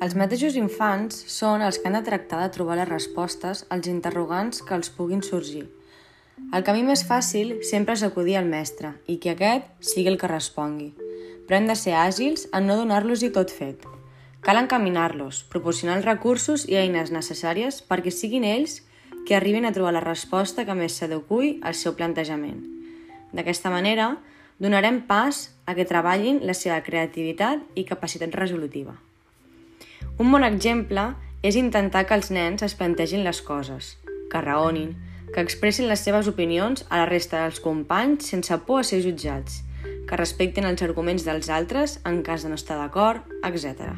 Els mateixos infants són els que han de tractar de trobar les respostes als interrogants que els puguin sorgir. El camí més fàcil sempre és acudir al mestre i que aquest sigui el que respongui. Però hem de ser àgils en no donar-los-hi tot fet. Cal encaminar-los, proporcionar els recursos i eines necessàries perquè siguin ells que arribin a trobar la resposta que més s'adequi al seu plantejament. D'aquesta manera, donarem pas a que treballin la seva creativitat i capacitat resolutiva. Un bon exemple és intentar que els nens es plantegin les coses, que raonin, que expressin les seves opinions a la resta dels companys sense por a ser jutjats, que respectin els arguments dels altres en cas de no estar d'acord, etc.